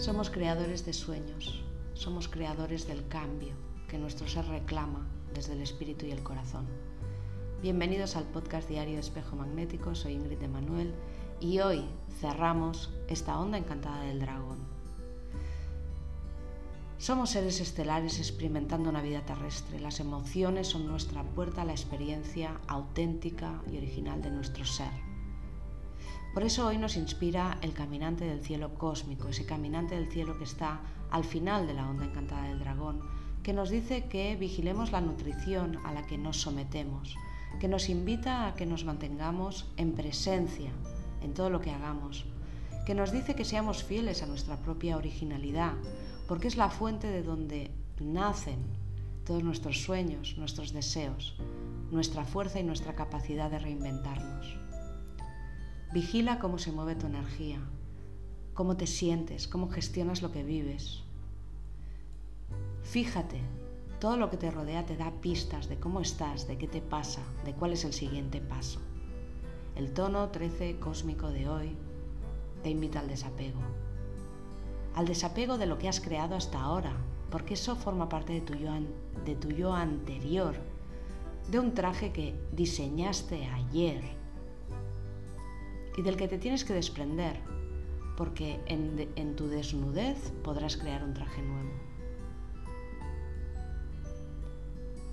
Somos creadores de sueños, somos creadores del cambio que nuestro ser reclama desde el espíritu y el corazón. Bienvenidos al podcast diario de Espejo Magnético, soy Ingrid Emanuel y hoy cerramos esta onda encantada del dragón. Somos seres estelares experimentando una vida terrestre. Las emociones son nuestra puerta a la experiencia auténtica y original de nuestro ser. Por eso hoy nos inspira el caminante del cielo cósmico, ese caminante del cielo que está al final de la onda encantada del dragón, que nos dice que vigilemos la nutrición a la que nos sometemos, que nos invita a que nos mantengamos en presencia en todo lo que hagamos, que nos dice que seamos fieles a nuestra propia originalidad, porque es la fuente de donde nacen todos nuestros sueños, nuestros deseos, nuestra fuerza y nuestra capacidad de reinventarnos. Vigila cómo se mueve tu energía, cómo te sientes, cómo gestionas lo que vives. Fíjate, todo lo que te rodea te da pistas de cómo estás, de qué te pasa, de cuál es el siguiente paso. El tono 13 cósmico de hoy te invita al desapego. Al desapego de lo que has creado hasta ahora, porque eso forma parte de tu yo, de tu yo anterior, de un traje que diseñaste ayer y del que te tienes que desprender, porque en, tu desnudez podrás crear un traje nuevo.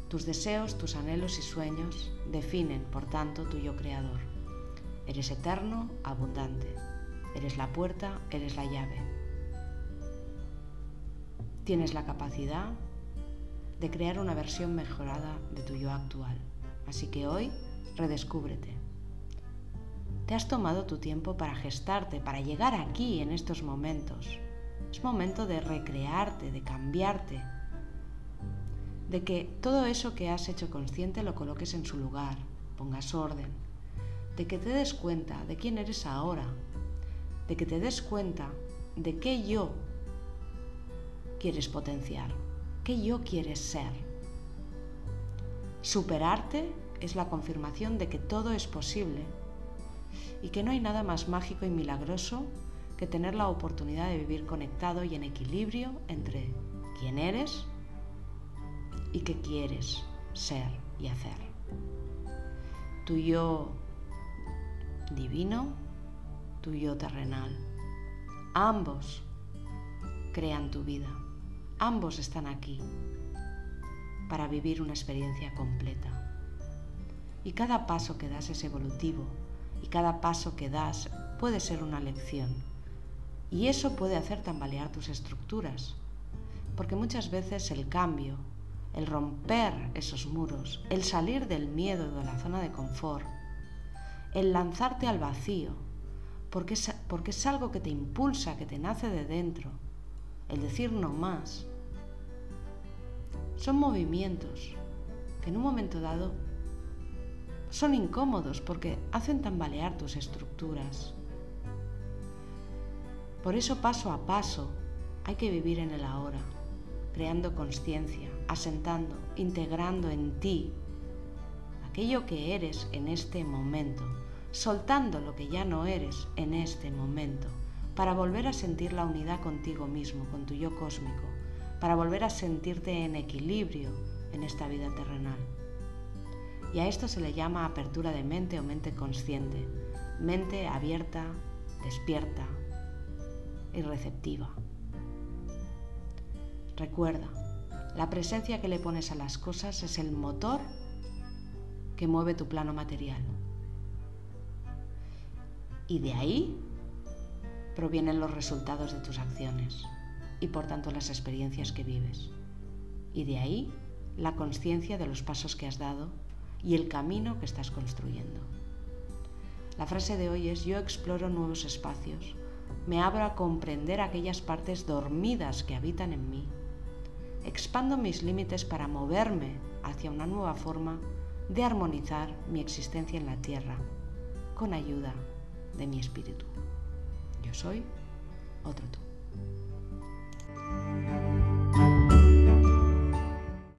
Tus deseos, tus anhelos y sueños definen, por tanto, tu yo creador. Eres eterno, abundante. Eres la puerta, eres la llave. Tienes la capacidad de crear una versión mejorada de tu yo actual. Así que hoy redescúbrete. Te has tomado tu tiempo para gestarte, para llegar aquí en estos momentos. Es momento de recrearte, de cambiarte, de que todo eso que has hecho consciente lo coloques en su lugar, pongas orden, de que te des cuenta de quién eres ahora, de que te des cuenta de qué yo quieres potenciar, qué yo quieres ser. Superarte es la confirmación de que todo es posible y que no hay nada más mágico y milagroso que tener la oportunidad de vivir conectado y en equilibrio entre quién eres y qué quieres ser y hacer. Tu yo divino, tu yo terrenal. Ambos crean tu vida. Ambos están aquí para vivir una experiencia completa. Y cada paso que das es evolutivo, y cada paso que das puede ser una lección. Y eso puede hacer tambalear tus estructuras, porque muchas veces el cambio, el romper esos muros, el salir del miedo de la zona de confort, el lanzarte al vacío, porque es, porque es algo que te impulsa, que te nace de dentro, el decir no más, son movimientos que en un momento dado son incómodos porque hacen tambalear tus estructuras. Por eso paso a paso hay que vivir en el ahora, creando conciencia, asentando, integrando en ti aquello que eres en este momento, soltando lo que ya no eres en este momento, para volver a sentir la unidad contigo mismo, con tu yo cósmico, para volver a sentirte en equilibrio en esta vida terrenal. Y a esto se le llama apertura de mente o mente consciente, mente abierta, despierta y receptiva. Recuerda, la presencia que le pones a las cosas es el motor que mueve tu plano material. Y de ahí provienen los resultados de tus acciones y por tanto las experiencias que vives. Y de ahí la conciencia de los pasos que has dado y el camino que estás construyendo. La frase de hoy es yo exploro nuevos espacios, me abro a comprender aquellas partes dormidas que habitan en mí, expando mis límites para moverme hacia una nueva forma de armonizar mi existencia en la tierra con ayuda de mi espíritu. Yo soy otro tú.